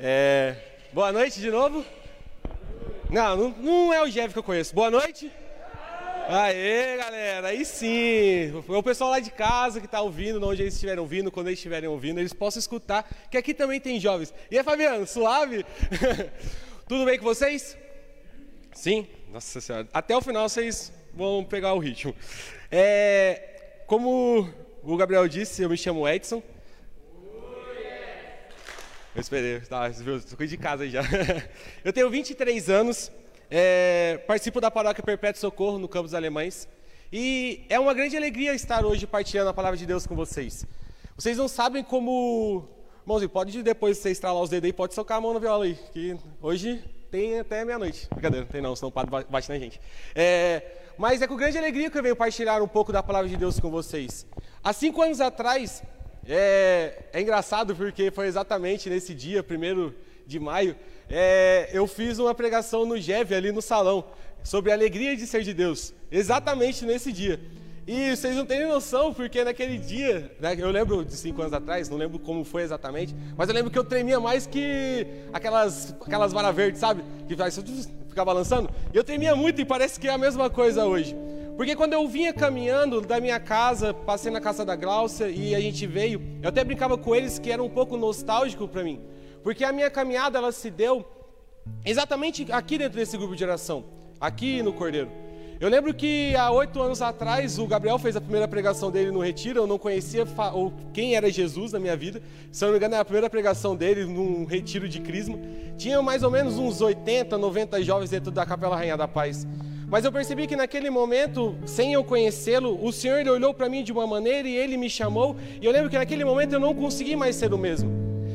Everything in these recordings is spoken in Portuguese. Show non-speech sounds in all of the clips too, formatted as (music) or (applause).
É, boa noite de novo. Não, não, não é o Jeff que eu conheço. Boa noite. Aê, galera, aí sim. O pessoal lá de casa que está ouvindo, onde eles estiverem ouvindo, quando eles estiverem ouvindo, eles possam escutar, que aqui também tem jovens. E aí, Fabiano, suave? (laughs) Tudo bem com vocês? Sim? Nossa Senhora. Até o final vocês vão pegar o ritmo. É, como o Gabriel disse, eu me chamo Edson. Eu esperei, tá? Tô de casa aí já. (laughs) Eu tenho 23 anos, é, participo da paróquia Perpétuo Socorro no Campos Alemães. E é uma grande alegria estar hoje partilhando a palavra de Deus com vocês. Vocês não sabem como. Mãozinho, pode depois você estralar os dedos aí, pode socar a mão na viola aí, que hoje tem até meia-noite. Brincadeira, tem não, senão o padre bate na gente. É, mas é com grande alegria que eu venho partilhar um pouco da palavra de Deus com vocês. Há cinco anos atrás, é, é engraçado porque foi exatamente nesse dia, primeiro de maio, é, eu fiz uma pregação no GEV ali no salão sobre a alegria de ser de Deus, exatamente nesse dia. E vocês não têm noção, porque naquele dia, né, eu lembro de cinco anos atrás, não lembro como foi exatamente, mas eu lembro que eu tremia mais que aquelas, aquelas varas verdes, sabe? Que vai ficar balançando. Eu tremia muito e parece que é a mesma coisa hoje. Porque quando eu vinha caminhando da minha casa, passei na casa da Gláucia e a gente veio, eu até brincava com eles que era um pouco nostálgico para mim. Porque a minha caminhada ela se deu exatamente aqui dentro desse grupo de oração, aqui no Cordeiro. Eu lembro que há oito anos atrás o Gabriel fez a primeira pregação dele no retiro. Eu não conhecia ou quem era Jesus na minha vida. Se eu não me engano, era a primeira pregação dele num retiro de crisma. Tinha mais ou menos uns 80, 90 jovens dentro da Capela Rainha da Paz. Mas eu percebi que naquele momento, sem eu conhecê-lo, o Senhor ele olhou para mim de uma maneira e ele me chamou. E eu lembro que naquele momento eu não consegui mais ser o mesmo.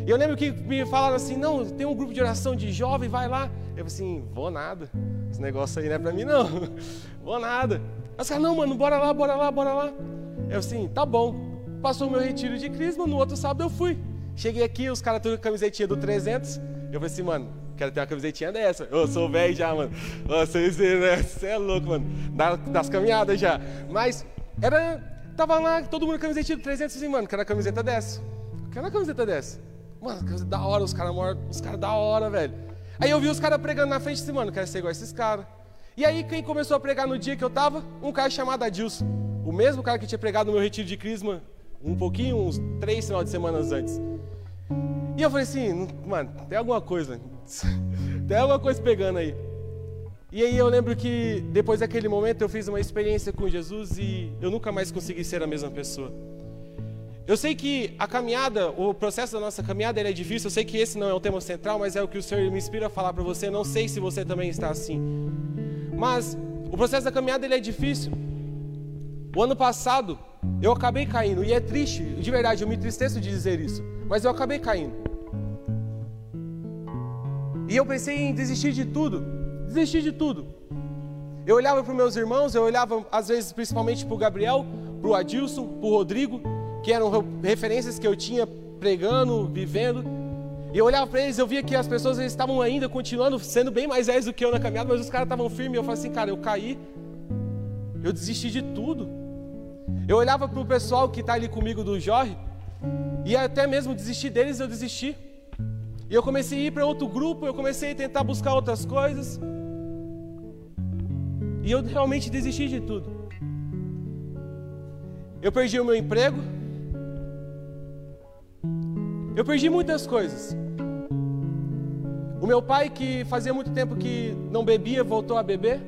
E eu lembro que me falaram assim: não, tem um grupo de oração de jovem, vai lá. Eu falei assim: vou nada. Esse negócio aí não é para mim, não. (laughs) Vou nada. Os caras, não, mano, bora lá, bora lá, bora lá. Eu assim: tá bom. Passou o meu retiro de crisma, no outro sábado eu fui. Cheguei aqui, os caras tudo com a camisetinha do 300. Eu falei assim, mano, quero ter uma camisetinha dessa. Eu sou velho já, mano. Vocês, né? Você é louco, mano. Das caminhadas já. Mas era. Tava lá, todo mundo com camisetinha do 300, assim, mano, quero uma camiseta dessa. Quero uma camiseta dessa. Mano, camiseta da hora, os caras os cara da hora, velho. Aí eu vi os caras pregando na frente, assim, mano, quero ser igual a esses caras. E aí quem começou a pregar no dia que eu tava? Um cara chamado Adilson. O mesmo cara que tinha pregado no meu retiro de crisma um pouquinho, uns três final de semanas antes. E eu falei assim, mano, tem alguma coisa. (laughs) tem alguma coisa pegando aí. E aí eu lembro que depois daquele momento eu fiz uma experiência com Jesus e eu nunca mais consegui ser a mesma pessoa. Eu sei que a caminhada, o processo da nossa caminhada é difícil, eu sei que esse não é o tema central, mas é o que o Senhor me inspira a falar para você, não sei se você também está assim. Mas o processo da caminhada ele é difícil. O ano passado eu acabei caindo, e é triste, de verdade, eu me entristeço de dizer isso, mas eu acabei caindo. E eu pensei em desistir de tudo, desistir de tudo. Eu olhava para os meus irmãos, eu olhava às vezes principalmente para o Gabriel, para o Adilson, para o Rodrigo, que eram referências que eu tinha pregando, vivendo. E eu olhava para eles, eu via que as pessoas estavam ainda continuando sendo bem mais velhos do que eu na caminhada, mas os caras estavam firmes. Eu falei assim, cara, eu caí, eu desisti de tudo. Eu olhava para o pessoal que está ali comigo do Jorge, e até mesmo desistir deles, eu desisti. E eu comecei a ir para outro grupo, eu comecei a tentar buscar outras coisas. E eu realmente desisti de tudo. Eu perdi o meu emprego. Eu perdi muitas coisas. O meu pai, que fazia muito tempo que não bebia, voltou a beber.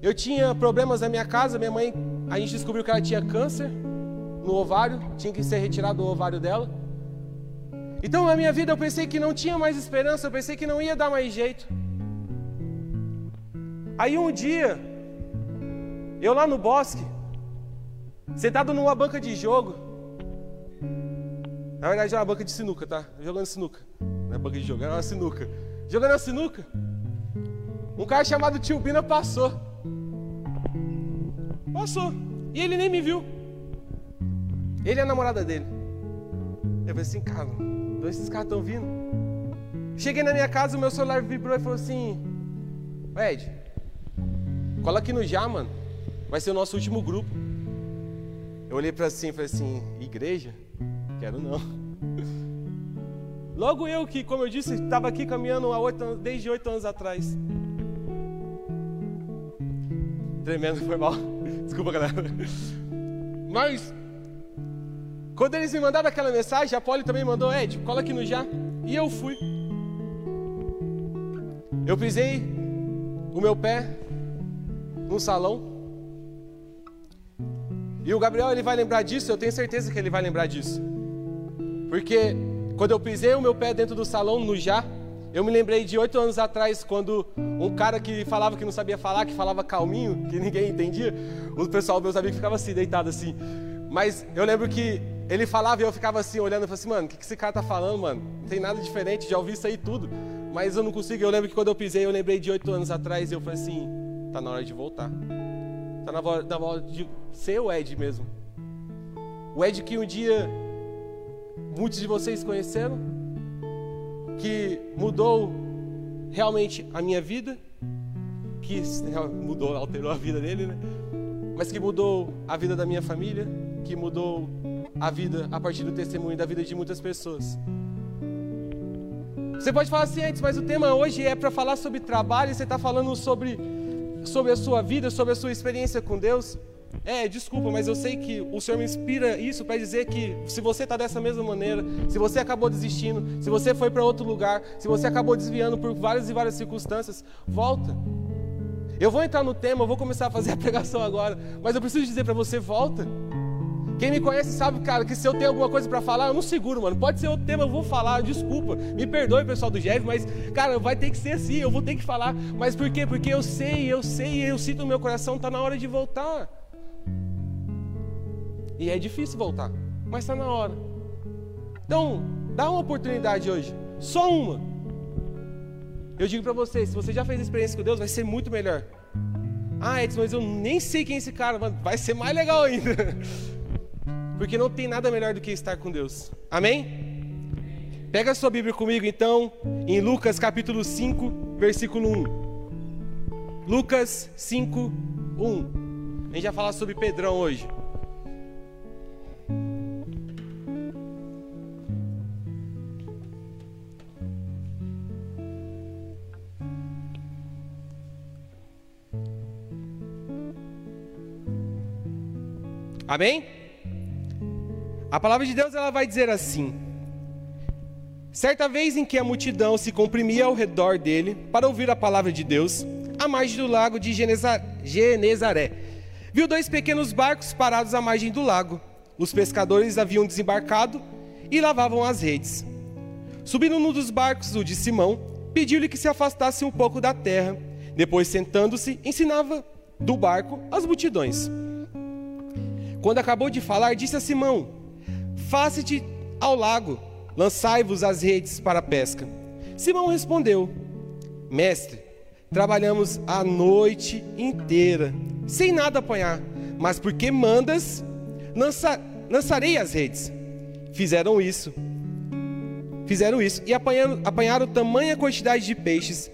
Eu tinha problemas na minha casa, minha mãe, a gente descobriu que ela tinha câncer no ovário, tinha que ser retirado o ovário dela. Então na minha vida eu pensei que não tinha mais esperança, eu pensei que não ia dar mais jeito. Aí um dia, eu lá no bosque, sentado numa banca de jogo, na verdade é uma banca de sinuca, tá? Jogando sinuca. Não é banca de jogo, é uma sinuca. Jogando a sinuca, um cara chamado Tio Bina passou. Passou. E ele nem me viu. Ele é a namorada dele. Eu falei assim, cara, Dois esses caras estão vindo. Cheguei na minha casa, o meu celular vibrou e falou assim: Ed, cola aqui no já, mano. Vai ser o nosso último grupo. Eu olhei para assim e falei assim: Igreja? Quero não. Logo eu que, como eu disse, estava aqui caminhando há 8 anos, desde oito anos atrás. Tremendo, foi mal. (laughs) Desculpa, galera. Mas, quando eles me mandaram aquela mensagem, a Polly também mandou, Ed, cola aqui no já. E eu fui. Eu pisei o meu pé no salão. E o Gabriel, ele vai lembrar disso, eu tenho certeza que ele vai lembrar disso. Porque quando eu pisei o meu pé dentro do salão, no já, eu me lembrei de oito anos atrás, quando um cara que falava que não sabia falar, que falava calminho, que ninguém entendia, o pessoal, meus amigos, ficava assim, deitado assim. Mas eu lembro que ele falava e eu ficava assim, olhando, e falava assim, mano, o que, que esse cara tá falando, mano? Não tem nada diferente, já ouvi isso aí tudo. Mas eu não consigo, eu lembro que quando eu pisei, eu lembrei de oito anos atrás, e eu falei assim, tá na hora de voltar. Tá na hora, na hora de ser o Ed mesmo. O Ed que um dia muitos de vocês conheceram, que mudou realmente a minha vida, que mudou, alterou a vida dele, né? Mas que mudou a vida da minha família, que mudou a vida a partir do testemunho da vida de muitas pessoas. Você pode falar assim antes, mas o tema hoje é para falar sobre trabalho, você está falando sobre, sobre a sua vida, sobre a sua experiência com Deus. É, desculpa, mas eu sei que o Senhor me inspira isso para dizer que se você está dessa mesma maneira, se você acabou desistindo, se você foi para outro lugar, se você acabou desviando por várias e várias circunstâncias, volta. Eu vou entrar no tema, eu vou começar a fazer a (laughs) pregação agora, mas eu preciso dizer para você: volta. Quem me conhece sabe, cara, que se eu tenho alguma coisa para falar, eu não seguro, mano. Pode ser outro tema, eu vou falar, desculpa. Me perdoe, pessoal do Jeff, mas, cara, vai ter que ser assim, eu vou ter que falar. Mas por quê? Porque eu sei, eu sei, eu sinto no meu coração, está na hora de voltar. E é difícil voltar, mas está na hora. Então, dá uma oportunidade hoje, só uma. Eu digo para você, se você já fez experiência com Deus, vai ser muito melhor. Ah, Edson, mas eu nem sei quem é esse cara, mas vai ser mais legal ainda. (laughs) Porque não tem nada melhor do que estar com Deus. Amém? Pega a sua Bíblia comigo então, em Lucas capítulo 5, versículo 1. Lucas 5, 1. A gente vai falar sobre Pedrão hoje. Amém? A palavra de Deus ela vai dizer assim: Certa vez em que a multidão se comprimia ao redor dele para ouvir a palavra de Deus, à margem do lago de Genezaré, viu dois pequenos barcos parados à margem do lago. Os pescadores haviam desembarcado e lavavam as redes. Subindo num dos barcos, o de Simão, pediu-lhe que se afastasse um pouco da terra. Depois, sentando-se, ensinava do barco as multidões. Quando acabou de falar, disse a Simão: Faça-te ao lago, lançai-vos as redes para a pesca. Simão respondeu: Mestre, trabalhamos a noite inteira, sem nada apanhar, mas porque mandas, lança, lançarei as redes. Fizeram isso. Fizeram isso e apanharam, apanharam tamanha quantidade de peixes,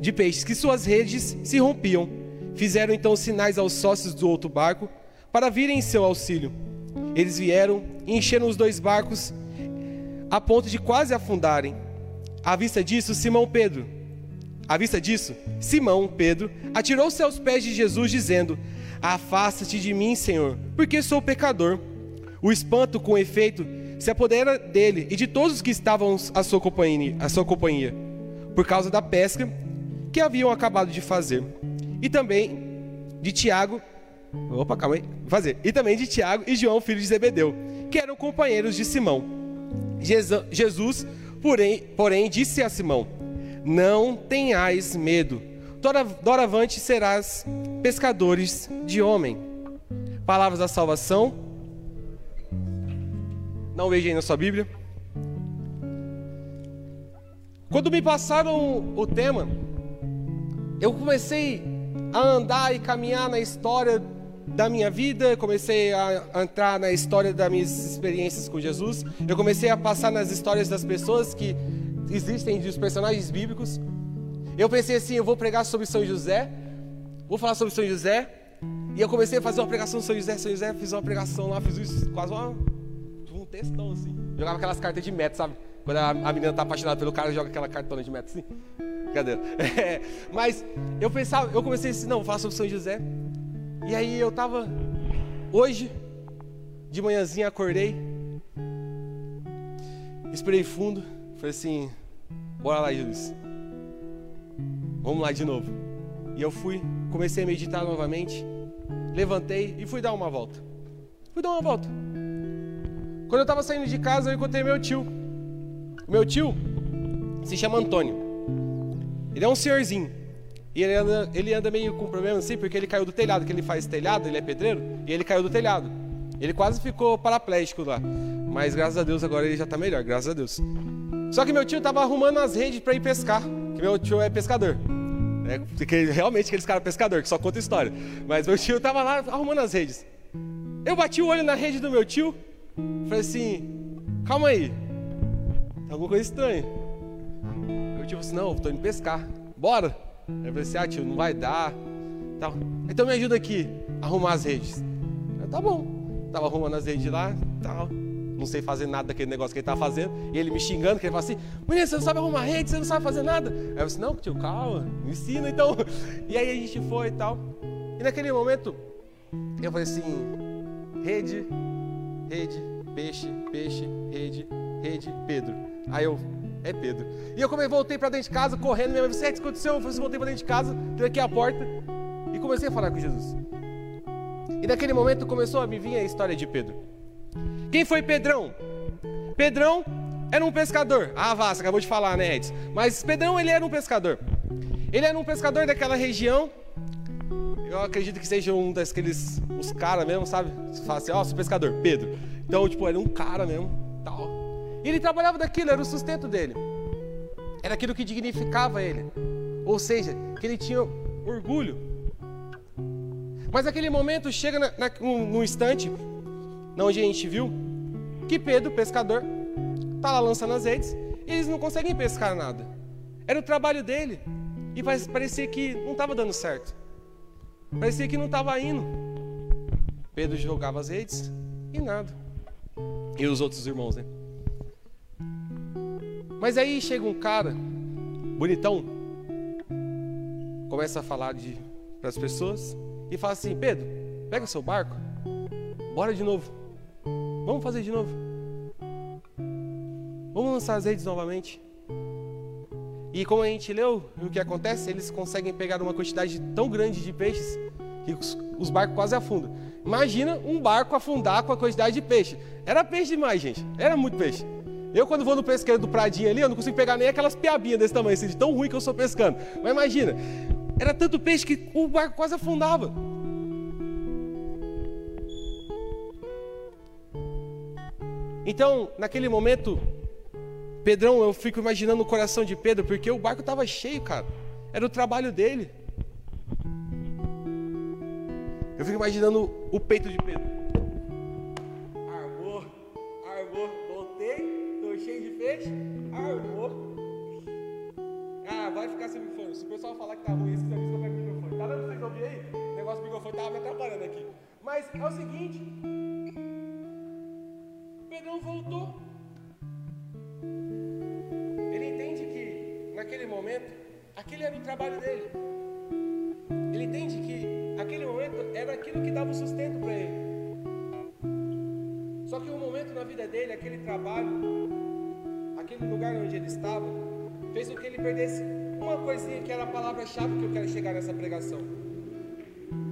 de peixes que suas redes se rompiam. Fizeram então sinais aos sócios do outro barco para virem em seu auxílio. Eles vieram e encheram os dois barcos a ponto de quase afundarem. À vista disso, Simão Pedro, à vista disso, Simão Pedro atirou-se aos pés de Jesus, dizendo: Afasta-te de mim, Senhor, porque sou pecador. O espanto, com efeito, se apodera dele e de todos os que estavam à sua companhia, à sua companhia por causa da pesca que haviam acabado de fazer e também de Tiago. Opa, calma aí. Fazer. E também de Tiago e João, filho de Zebedeu, que eram companheiros de Simão. Jesus, porém, porém disse a Simão: Não tenhais medo. Doravante serás pescadores de homem. Palavras da salvação. Não veja aí na sua Bíblia. Quando me passaram o tema, eu comecei a andar e caminhar na história da minha vida, comecei a entrar na história das minhas experiências com Jesus. Eu comecei a passar nas histórias das pessoas que existem, dos personagens bíblicos. Eu pensei assim, eu vou pregar sobre São José, vou falar sobre São José. E eu comecei a fazer uma pregação São José, São José, fiz uma pregação lá, fiz isso, quase uma, textão assim. Jogava aquelas cartas de metro, sabe? Quando a, menina tá apaixonada pelo cara, joga aquela cartona de metro assim. Cadê? (laughs) É, mas eu pensava, eu comecei assim, não, vou falar sobre São José. E aí eu tava hoje de manhãzinha acordei, esperei fundo, falei assim, bora lá, Jesus. Vamos lá de novo. E eu fui, comecei a meditar novamente, levantei e fui dar uma volta. Fui dar uma volta. Quando eu estava saindo de casa, eu encontrei meu tio. Meu tio se chama Antônio. Ele é um senhorzinho. E ele anda, ele anda meio com problema assim, porque ele caiu do telhado, que ele faz telhado, ele é pedreiro, e ele caiu do telhado. Ele quase ficou paraplégico lá. Mas graças a Deus agora ele já está melhor, graças a Deus. Só que meu tio estava arrumando as redes para ir pescar, que meu tio é pescador. É, porque realmente aqueles caras pescador que só conta história. Mas meu tio estava lá arrumando as redes. Eu bati o olho na rede do meu tio, falei assim: calma aí, tem alguma coisa estranha. Meu tio falou assim: não, estou indo pescar, bora. Eu falei assim: ah, tio, não vai dar. Tal. Então me ajuda aqui a arrumar as redes. Eu, tá bom. Tava arrumando as redes lá, tal. Não sei fazer nada daquele negócio que ele tava fazendo. E ele me xingando, que ele falou assim: Menino, você não sabe arrumar rede, você não sabe fazer nada. Aí eu disse: Não, tio, calma, me ensina então. E aí a gente foi e tal. E naquele momento, eu falei assim: Rede, rede, peixe, peixe, rede, rede, Pedro. Aí eu, é Pedro. E eu como voltei para dentro de casa, correndo, minha mãe disse, o que aconteceu? Eu falei, voltei para dentro de casa, tranquei a porta e comecei a falar com Jesus. E naquele momento começou a me vir a história de Pedro. Quem foi Pedrão? Pedrão era um pescador. Ah, você acabou de falar, né, Edson? Mas Pedrão, ele era um pescador. Ele era um pescador daquela região. Eu acredito que seja um daqueles, os caras mesmo, sabe? Você fala assim, ó, oh, sou pescador, Pedro. Então, tipo, era um cara mesmo, tal. Ele trabalhava daquilo, era o sustento dele. Era aquilo que dignificava ele. Ou seja, que ele tinha orgulho mas aquele momento chega na, na, no, instante, onde a gente viu, que Pedro, pescador, está lá lançando redes, e eles não conseguem pescar nada. Era o trabalho dele. E parecia que não estava dando certo. Parecia que não estava indo. Pedro jogava as redes e nada. E os outros irmãos, né? Mas aí chega um cara, bonitão, começa a falar para as pessoas e fala assim: Pedro, pega seu barco, bora de novo. Vamos fazer de novo. Vamos lançar as redes novamente. E como a gente leu, o que acontece? Eles conseguem pegar uma quantidade tão grande de peixes que os, os barcos quase afundam. Imagina um barco afundar com a quantidade de peixe. Era peixe demais, gente. Era muito peixe. Eu, quando vou no pesqueiro do Pradinho ali, eu não consigo pegar nem aquelas piabinhas desse tamanho, assim, de tão ruim que eu sou pescando. Mas imagina, era tanto peixe que o barco quase afundava. Então, naquele momento, Pedrão, eu fico imaginando o coração de Pedro, porque o barco estava cheio, cara. Era o trabalho dele. Eu fico imaginando o peito de Pedro.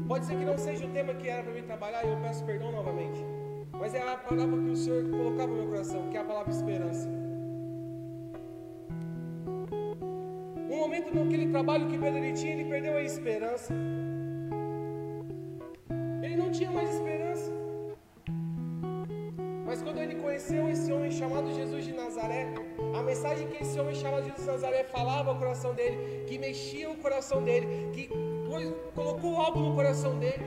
Pode ser que não seja o tema que era para mim trabalhar e eu peço perdão novamente. Mas é a palavra que o Senhor colocava no meu coração, que é a palavra esperança. Um momento naquele trabalho que Pedro tinha, ele perdeu a esperança. Ele não tinha mais esperança. Mas quando ele conheceu esse homem chamado Jesus de Nazaré, a mensagem que esse homem chamado Jesus de Nazaré falava ao coração dele, que mexia o coração dele, que colocou algo no coração dele,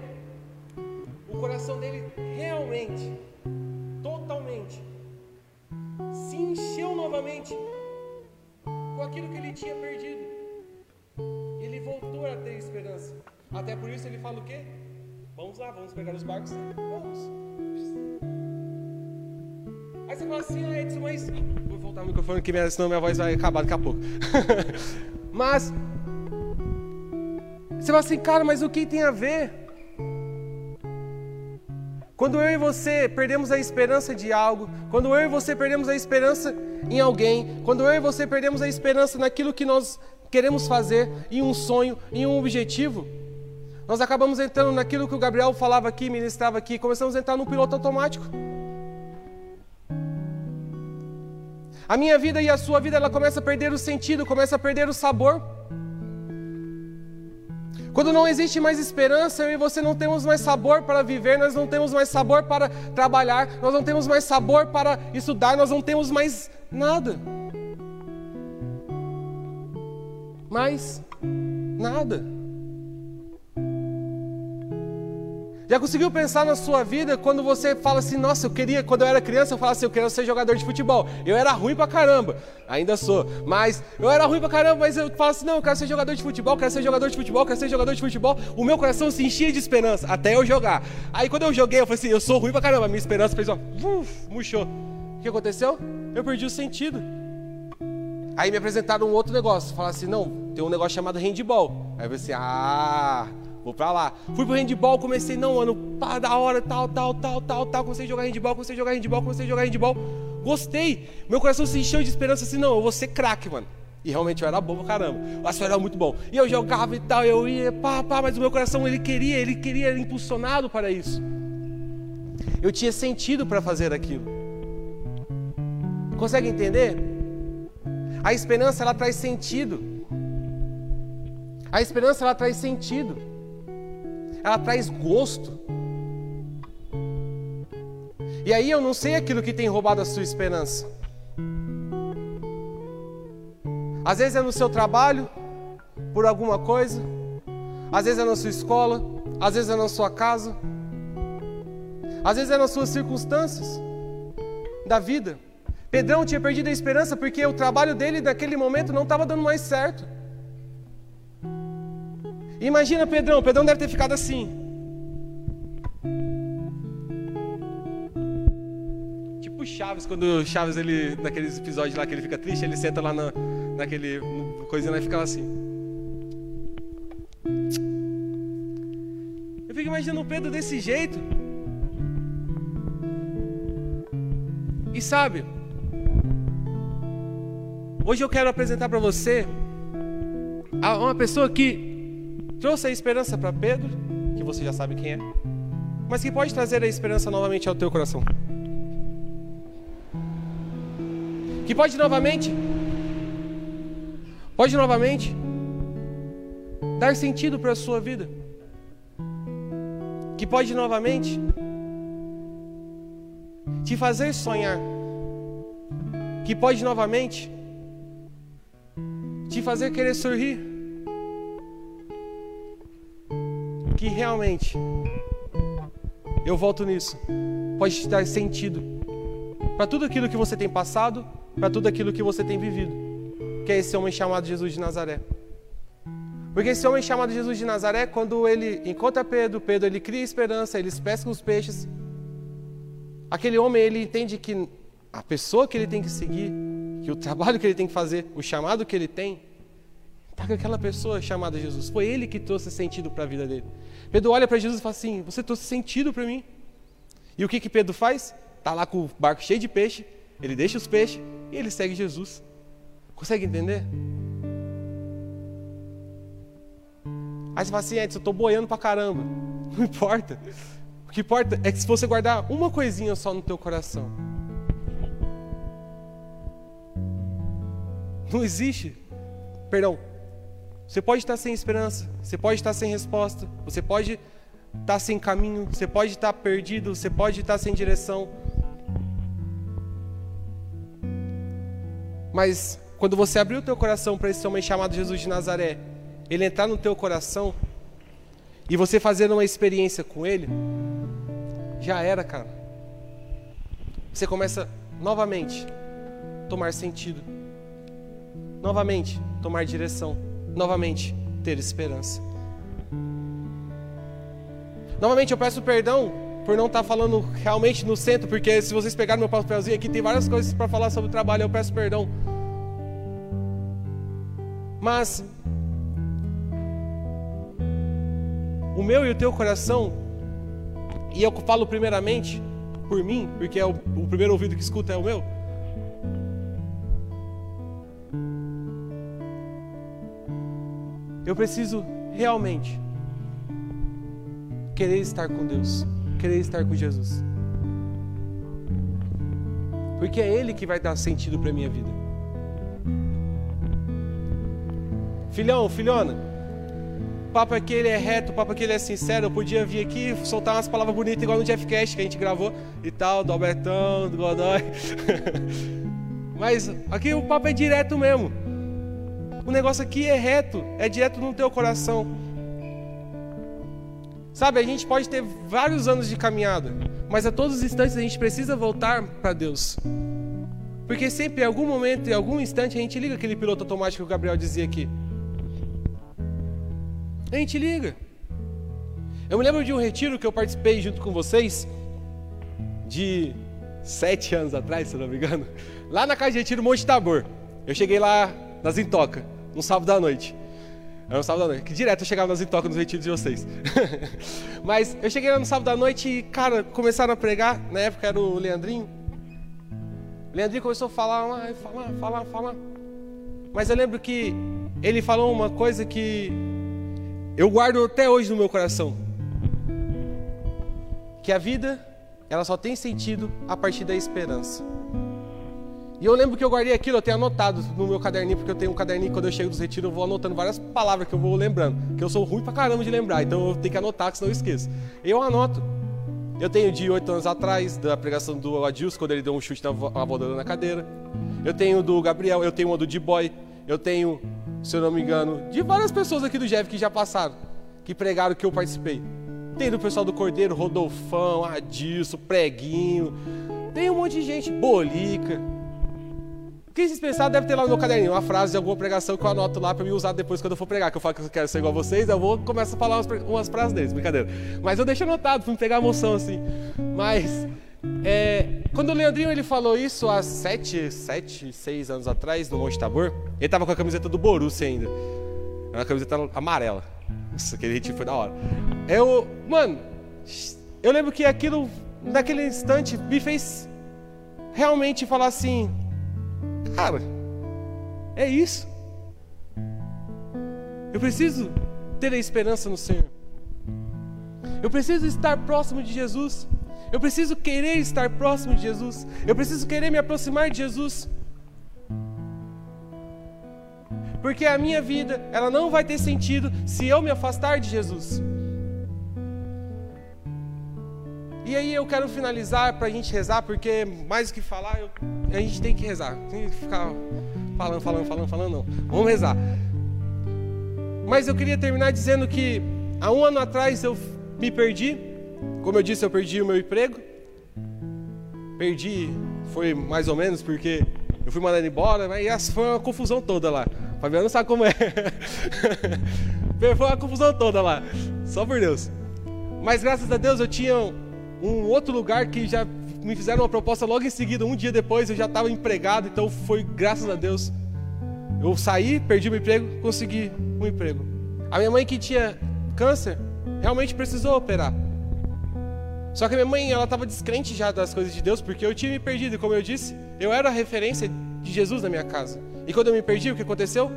o coração dele realmente, totalmente, se encheu novamente com aquilo que ele tinha perdido. Ele voltou a ter esperança. Até por isso ele fala o quê? Vamos lá, vamos pegar os barcos? Vamos. Aí você fala assim, ah, Edson, mas. Vou voltar o microfone, que senão minha voz vai acabar daqui a pouco. (laughs) mas. Você fala assim, cara, mas o que tem a ver? Quando eu e você perdemos a esperança de algo, quando eu e você perdemos a esperança em alguém, quando eu e você perdemos a esperança naquilo que nós queremos fazer, em um sonho, em um objetivo, nós acabamos entrando naquilo que o Gabriel falava aqui, ministrava aqui, começamos a entrar num piloto automático. A minha vida e a sua vida, ela começa a perder o sentido, começa a perder o sabor. Quando não existe mais esperança, eu e você não temos mais sabor para viver, nós não temos mais sabor para trabalhar, nós não temos mais sabor para estudar, nós não temos mais nada. Mais nada. Já conseguiu pensar na sua vida quando você fala assim, nossa, eu queria, quando eu era criança, eu falava assim, eu quero ser jogador de futebol. Eu era ruim pra caramba, ainda sou, mas eu era ruim pra caramba, mas eu falo assim, não, eu quero ser jogador de futebol, quero ser jogador de futebol, quero ser jogador de futebol. O meu coração se enchia de esperança até eu jogar. Aí quando eu joguei, eu falei assim, eu sou ruim pra caramba, minha esperança fez ó, uf, murchou. O que aconteceu? Eu perdi o sentido. Aí me apresentaram um outro negócio, falaram assim, não, tem um negócio chamado handball. Aí eu falei assim, ah, Vou pra lá. Fui pro handball, comecei, não, mano, pá, da hora, tal, tal, tal, tal, tal. Comecei a jogar handball, comecei a jogar handball, comecei a jogar handball. Gostei. Meu coração se encheu de esperança assim, não, eu vou ser craque, mano. E realmente eu era bom pra caramba. O assunto era muito bom. E eu jogava e tal, eu ia, pá, pá, mas o meu coração, ele queria, ele queria, era impulsionado para isso. Eu tinha sentido para fazer aquilo. Consegue entender? A esperança, ela traz sentido. A esperança, ela traz sentido ela traz gosto. E aí eu não sei aquilo que tem roubado a sua esperança. Às vezes é no seu trabalho, por alguma coisa, às vezes é na sua escola, às vezes é na sua casa, às vezes é nas suas circunstâncias da vida. Pedrão tinha perdido a esperança porque o trabalho dele naquele momento não estava dando mais certo. Imagina Pedrão, Pedrão deve ter ficado assim. Tipo Chaves, quando Chaves, ele, naqueles episódios lá que ele fica triste, ele senta lá na, naquele coisinha lá e ficava assim. Eu fico imaginando o Pedro desse jeito. E sabe, hoje eu quero apresentar para você uma pessoa que Trouxe a esperança para Pedro, que você já sabe quem é, mas que pode trazer a esperança novamente ao teu coração. Que pode novamente, pode novamente dar sentido para a sua vida. Que pode novamente te fazer sonhar. Que pode novamente te fazer querer sorrir. Que realmente, eu volto nisso, pode te dar sentido para tudo aquilo que você tem passado, para tudo aquilo que você tem vivido, que é esse homem chamado Jesus de Nazaré. Porque esse homem chamado Jesus de Nazaré, quando ele encontra Pedro, Pedro ele cria esperança, eles pescam os peixes. Aquele homem ele entende que a pessoa que ele tem que seguir, que o trabalho que ele tem que fazer, o chamado que ele tem, está com aquela pessoa chamada Jesus. Foi ele que trouxe sentido para a vida dele. Pedro olha para Jesus e fala assim: Você trouxe sentido para mim. E o que, que Pedro faz? Está lá com o barco cheio de peixe, ele deixa os peixes e ele segue Jesus. Consegue entender? Aí você fala assim: Edson, eu estou boiando para caramba. (laughs) Não importa. O que importa é que se você guardar uma coisinha só no teu coração, não existe, perdão, você pode estar sem esperança, você pode estar sem resposta, você pode estar sem caminho, você pode estar perdido, você pode estar sem direção. Mas quando você abrir o teu coração para esse homem chamado Jesus de Nazaré, ele entrar no teu coração e você fazer uma experiência com ele, já era, cara. Você começa novamente tomar sentido. Novamente, tomar direção novamente ter esperança. Novamente eu peço perdão por não estar tá falando realmente no centro, porque se vocês pegarem meu papelzinho aqui, tem várias coisas para falar sobre o trabalho, eu peço perdão. Mas o meu e o teu coração, e eu falo primeiramente por mim, porque é o, o primeiro ouvido que escuta é o meu. Eu preciso realmente querer estar com Deus, querer estar com Jesus. Porque é Ele que vai dar sentido para a minha vida. Filhão, filhona, o papo aqui ele é reto, o papo aqui ele é sincero. Eu podia vir aqui soltar umas palavras bonitas igual no Jeff Cash que a gente gravou e tal, do Albertão, do Godoy. (laughs) Mas aqui o papo é direto mesmo. O negócio aqui é reto, é direto no teu coração. Sabe, a gente pode ter vários anos de caminhada, mas a todos os instantes a gente precisa voltar para Deus. Porque sempre, em algum momento, em algum instante, a gente liga aquele piloto automático que o Gabriel dizia aqui. A gente liga. Eu me lembro de um retiro que eu participei junto com vocês, de sete anos atrás, se não me engano, lá na casa de retiro Monte Tabor. Eu cheguei lá nas Intoca, no sábado à noite. Era um sábado à noite, que direto eu chegava nas Intoca nos retiros de vocês. (laughs) Mas eu cheguei lá no sábado à noite e, cara, começaram a pregar, na época era o Leandrinho. O Leandrinho começou a falar, falar, falar, falar. Mas eu lembro que ele falou uma coisa que eu guardo até hoje no meu coração. Que a vida, ela só tem sentido a partir da esperança. E eu lembro que eu guardei aquilo, eu tenho anotado no meu caderninho, porque eu tenho um caderninho, quando eu chego dos retiros, eu vou anotando várias palavras que eu vou lembrando. Que eu sou ruim pra caramba de lembrar, então eu tenho que anotar, senão eu esqueço. Eu anoto. Eu tenho de oito anos atrás, da pregação do Adilson, quando ele deu um chute na voadora na cadeira. Eu tenho do Gabriel, eu tenho uma do D-Boy, eu tenho se eu não me engano, de várias pessoas aqui do Jeff que já passaram, que pregaram que eu participei. Tem do pessoal do Cordeiro, Rodolfão, Adilson, Preguinho. Tem um monte de gente, Bolica. O que vocês pensaram deve ter lá no meu caderninho uma frase de alguma pregação que eu anoto lá para me usar depois quando eu for pregar. Que eu falo que eu quero ser igual a vocês, eu vou começar a falar umas, umas frases deles, brincadeira. Mas eu deixo anotado para me pegar a emoção assim. Mas é, quando o Leandrinho ele falou isso há sete, sete, seis anos atrás, no Monte Tabor, ele estava com a camiseta do Borussia ainda. Uma camiseta amarela. Nossa, aquele ritmo foi da hora. Eu, mano, eu lembro que aquilo, naquele instante, me fez realmente falar assim: Cara, é isso. Eu preciso ter a esperança no Senhor. Eu preciso estar próximo de Jesus. Eu preciso querer estar próximo de Jesus. Eu preciso querer me aproximar de Jesus. Porque a minha vida, ela não vai ter sentido se eu me afastar de Jesus. E aí eu quero finalizar para a gente rezar, porque mais do que falar, eu, a gente tem que rezar. Tem que ficar falando, falando, falando, falando, não. Vamos rezar. Mas eu queria terminar dizendo que há um ano atrás eu me perdi como eu disse, eu perdi o meu emprego. Perdi, foi mais ou menos, porque eu fui mandado embora, mas foi uma confusão toda lá. Fabiano sabe como é. (laughs) foi uma confusão toda lá. Só por Deus. Mas graças a Deus eu tinha um outro lugar que já me fizeram uma proposta logo em seguida, um dia depois eu já estava empregado, então foi graças a Deus. Eu saí, perdi meu emprego, consegui um emprego. A minha mãe que tinha câncer realmente precisou operar. Só que minha mãe, ela estava descrente já das coisas de Deus, porque eu tinha me perdido. E como eu disse, eu era a referência de Jesus na minha casa. E quando eu me perdi, o que aconteceu?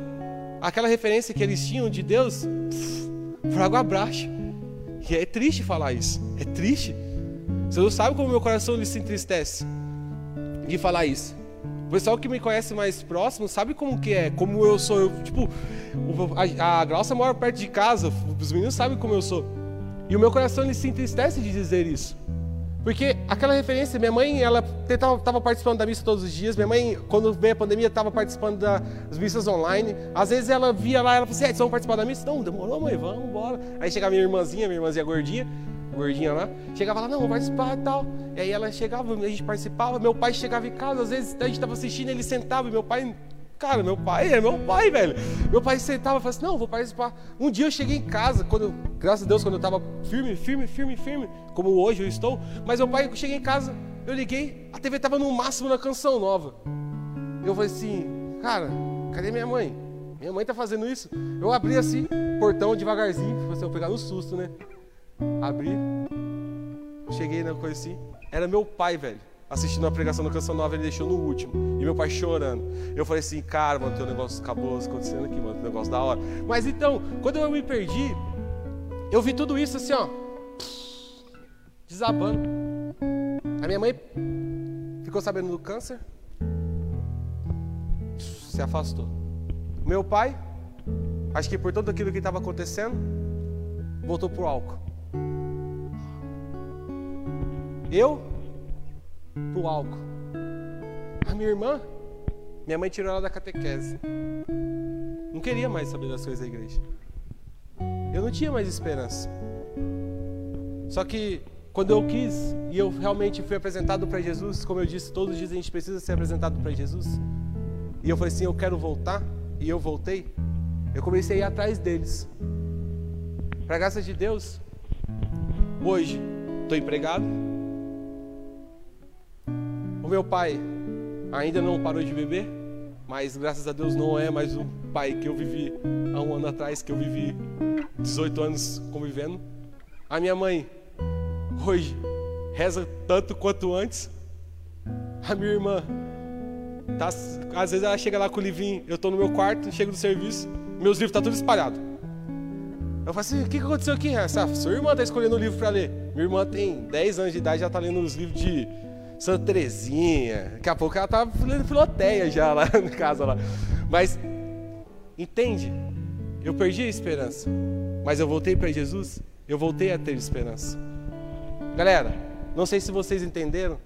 Aquela referência que eles tinham de Deus, por água abaixo. E é triste falar isso. É triste. Você não sabe como meu coração se entristece de falar isso. O pessoal que me conhece mais próximo sabe como que é, como eu sou. Eu, tipo, a, a mora perto de casa, os meninos sabem como eu sou. E o meu coração se entristece de dizer isso. Porque aquela referência, minha mãe, ela estava participando da missa todos os dias. Minha mãe, quando veio a pandemia, estava participando das missas online. Às vezes ela via lá, ela falava assim: é, vamos participar da missa? Não, demorou, mãe, vamos embora. Aí chegava minha irmãzinha, minha irmãzinha gordinha, gordinha lá, chegava lá, não, vou participar e tal. E aí ela chegava, a gente participava. Meu pai chegava em casa, às vezes a gente estava assistindo, ele sentava, e meu pai Cara, meu pai é meu pai, velho. Meu pai sentava e falava assim: Não, vou participar. Um dia eu cheguei em casa, quando graças a Deus, quando eu estava firme, firme, firme, firme, como hoje eu estou. Mas meu pai, eu cheguei em casa, eu liguei, a TV estava no máximo na canção nova. Eu falei assim, cara, cadê minha mãe? Minha mãe tá fazendo isso. Eu abri assim, portão devagarzinho, você eu pegar no susto, né? Abri, cheguei na coisa assim, era meu pai, velho assistindo a pregação da Canção Nova, ele deixou no último. E meu pai chorando. Eu falei assim, cara, mano, tem um negócio cabuloso acontecendo aqui, mano, tem um negócio da hora. Mas então, quando eu me perdi, eu vi tudo isso assim, ó, desabando. A minha mãe ficou sabendo do câncer, se afastou. Meu pai, acho que por tudo aquilo que estava acontecendo, voltou pro álcool. Eu pro álcool. A minha irmã, minha mãe tirou ela da catequese. Não queria mais saber das coisas da igreja. Eu não tinha mais esperança. Só que quando eu quis e eu realmente fui apresentado para Jesus, como eu disse, todos os dias a gente precisa ser apresentado para Jesus. E eu falei assim, eu quero voltar, e eu voltei. Eu comecei a ir atrás deles. Para graça de Deus, hoje estou empregado, o meu pai ainda não parou de beber, mas graças a Deus não é mais o pai que eu vivi há um ano atrás, que eu vivi 18 anos convivendo. A minha mãe hoje reza tanto quanto antes. A minha irmã, tá, às vezes ela chega lá com o livrinho, eu estou no meu quarto, chego do serviço, meus livros estão tá tudo espalhados. Eu falo assim, o que aconteceu aqui? Essa, sua irmã está escolhendo um livro para ler. Minha irmã tem 10 anos de idade, já está lendo os livros de Santa Terezinha. Daqui a pouco ela lendo filoteia já lá (laughs) na casa lá. Mas, entende? Eu perdi a esperança. Mas eu voltei para Jesus, eu voltei a ter esperança. Galera, não sei se vocês entenderam,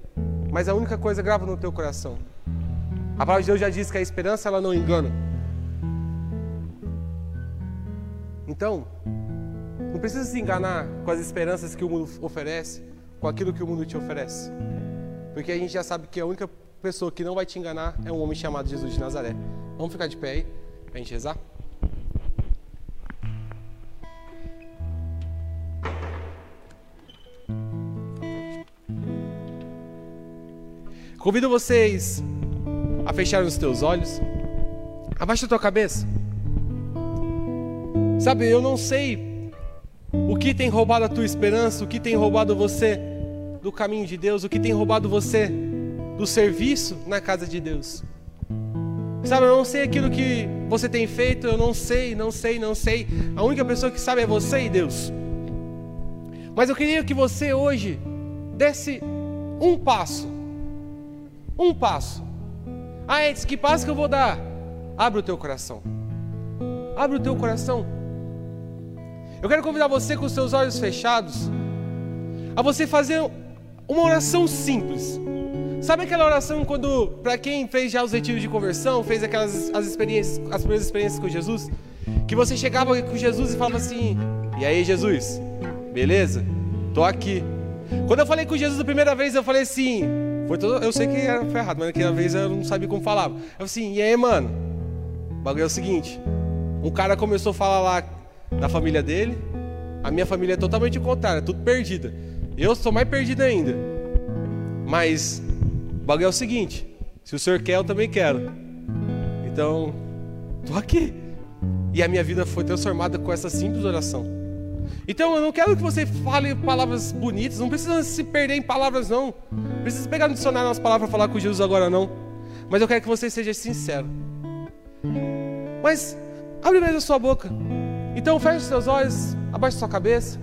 mas a única coisa grava no teu coração. A palavra de Deus já diz que a esperança ela não engana. Então, não precisa se enganar com as esperanças que o mundo oferece, com aquilo que o mundo te oferece. Porque a gente já sabe que a única pessoa que não vai te enganar é um homem chamado Jesus de Nazaré. Vamos ficar de pé aí para a gente rezar? Convido vocês a fechar os teus olhos. Abaixa a tua cabeça. Sabe, eu não sei o que tem roubado a tua esperança, o que tem roubado você do caminho de Deus, o que tem roubado você do serviço na casa de Deus. Sabe, eu não sei aquilo que você tem feito, eu não sei, não sei, não sei. A única pessoa que sabe é você e Deus. Mas eu queria que você hoje desse um passo. Um passo. Ah, Edson, que passo que eu vou dar? Abre o teu coração. Abre o teu coração. Eu quero convidar você com os seus olhos fechados a você fazer uma oração simples. Sabe aquela oração quando, para quem fez já os retiros de conversão, fez aquelas as experiências, as primeiras experiências com Jesus, que você chegava com Jesus e falava assim: "E aí, Jesus? Beleza? Tô aqui". Quando eu falei com Jesus a primeira vez, eu falei assim, foi todo, eu sei que era ferrado, mas naquela vez eu não sabia como falava. Eu assim: "E aí, mano? O bagulho é o seguinte, um cara começou a falar lá da família dele, a minha família é totalmente o contrário, é tudo perdida. Eu sou mais perdido ainda. Mas o bagulho é o seguinte: se o senhor quer, eu também quero. Então, tô aqui. E a minha vida foi transformada com essa simples oração. Então eu não quero que você fale palavras bonitas, não precisa se perder em palavras, não. Não precisa pegar no dicionário as palavras para falar com Jesus agora, não. Mas eu quero que você seja sincero. Mas abre mesmo a sua boca. Então feche seus olhos, abaixe sua cabeça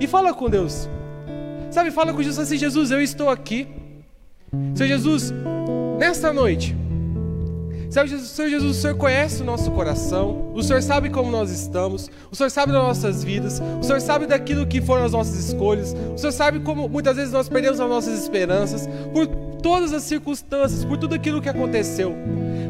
e fala com Deus. Sabe, fala com Jesus assim: Jesus, eu estou aqui. Senhor Jesus, nesta noite, Senhor Jesus, Senhor Jesus, o Senhor conhece o nosso coração, o Senhor sabe como nós estamos, o Senhor sabe das nossas vidas, o Senhor sabe daquilo que foram as nossas escolhas, o Senhor sabe como muitas vezes nós perdemos as nossas esperanças, por todas as circunstâncias, por tudo aquilo que aconteceu.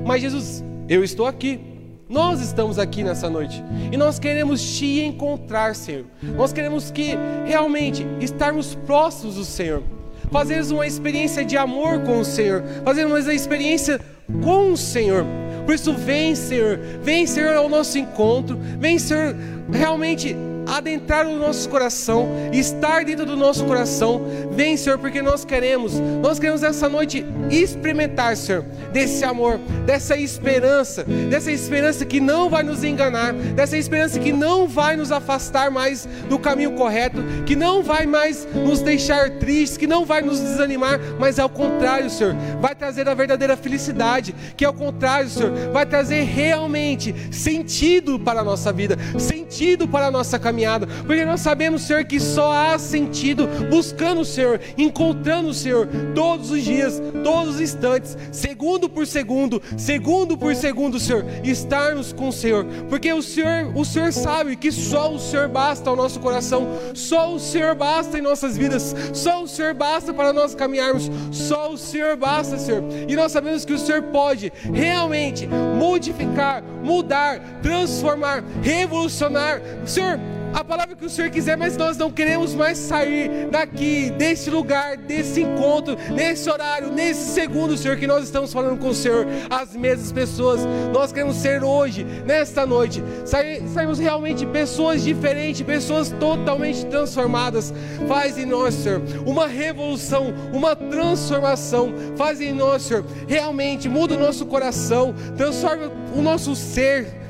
Mas Jesus, eu estou aqui. Nós estamos aqui nessa noite e nós queremos te encontrar, Senhor. Nós queremos que realmente estarmos próximos do Senhor, fazermos uma experiência de amor com o Senhor, fazermos uma experiência com o Senhor. Por isso, vem, Senhor, vem, Senhor, ao nosso encontro, vem, Senhor, realmente adentrar o nosso coração, estar dentro do nosso coração. Vem, Senhor, porque nós queremos, nós queremos essa noite experimentar, Senhor, desse amor, dessa esperança, dessa esperança que não vai nos enganar, dessa esperança que não vai nos afastar mais do caminho correto, que não vai mais nos deixar tristes, que não vai nos desanimar, mas ao contrário, Senhor, vai trazer a verdadeira felicidade, que ao contrário, Senhor, vai trazer realmente sentido para a nossa vida, sentido para a nossa caminhada, porque nós sabemos, Senhor, que só há sentido buscando o Senhor, encontrando o Senhor todos os dias, todos os instantes, segundo por segundo, segundo por segundo, Senhor, estarmos com o Senhor, porque o Senhor, o Senhor sabe que só o Senhor basta ao nosso coração, só o Senhor basta em nossas vidas, só o Senhor basta para nós caminharmos, só o Senhor basta, Senhor. E nós sabemos que o Senhor pode realmente modificar, mudar, transformar, revolucionar. Senhor, a palavra que o Senhor quiser, mas nós não queremos mais sair daqui, desse lugar, desse encontro, nesse horário, nesse segundo, Senhor, que nós estamos falando com o Senhor, as mesmas pessoas. Nós queremos ser hoje, nesta noite, sairmos realmente pessoas diferentes, pessoas totalmente transformadas. Faz em nós, Senhor, uma revolução, uma transformação. Faz em nós, Senhor, realmente muda o nosso coração, transforma o nosso ser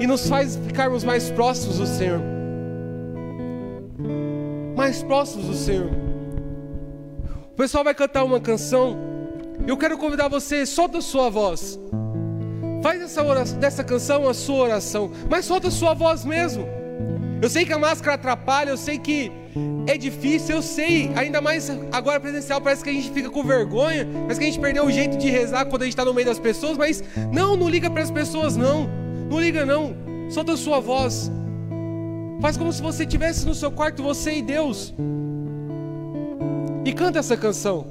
e nos faz ficarmos mais próximos do Senhor. Mais próximos do Senhor. O pessoal vai cantar uma canção. Eu quero convidar você, solta a sua voz. Faz essa oração, dessa canção a sua oração, mas solta a sua voz mesmo. Eu sei que a máscara atrapalha, eu sei que é difícil, eu sei, ainda mais agora presencial, parece que a gente fica com vergonha, parece que a gente perdeu o jeito de rezar quando a gente está no meio das pessoas, mas não, não liga para as pessoas, não. Não liga não, solta a sua voz. Faz como se você estivesse no seu quarto, você e Deus. E canta essa canção.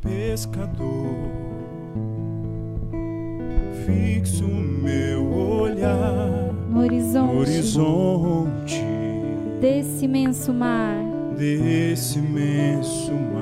Pescador, fixo meu olhar no horizonte, no horizonte desse imenso mar, desse imenso mar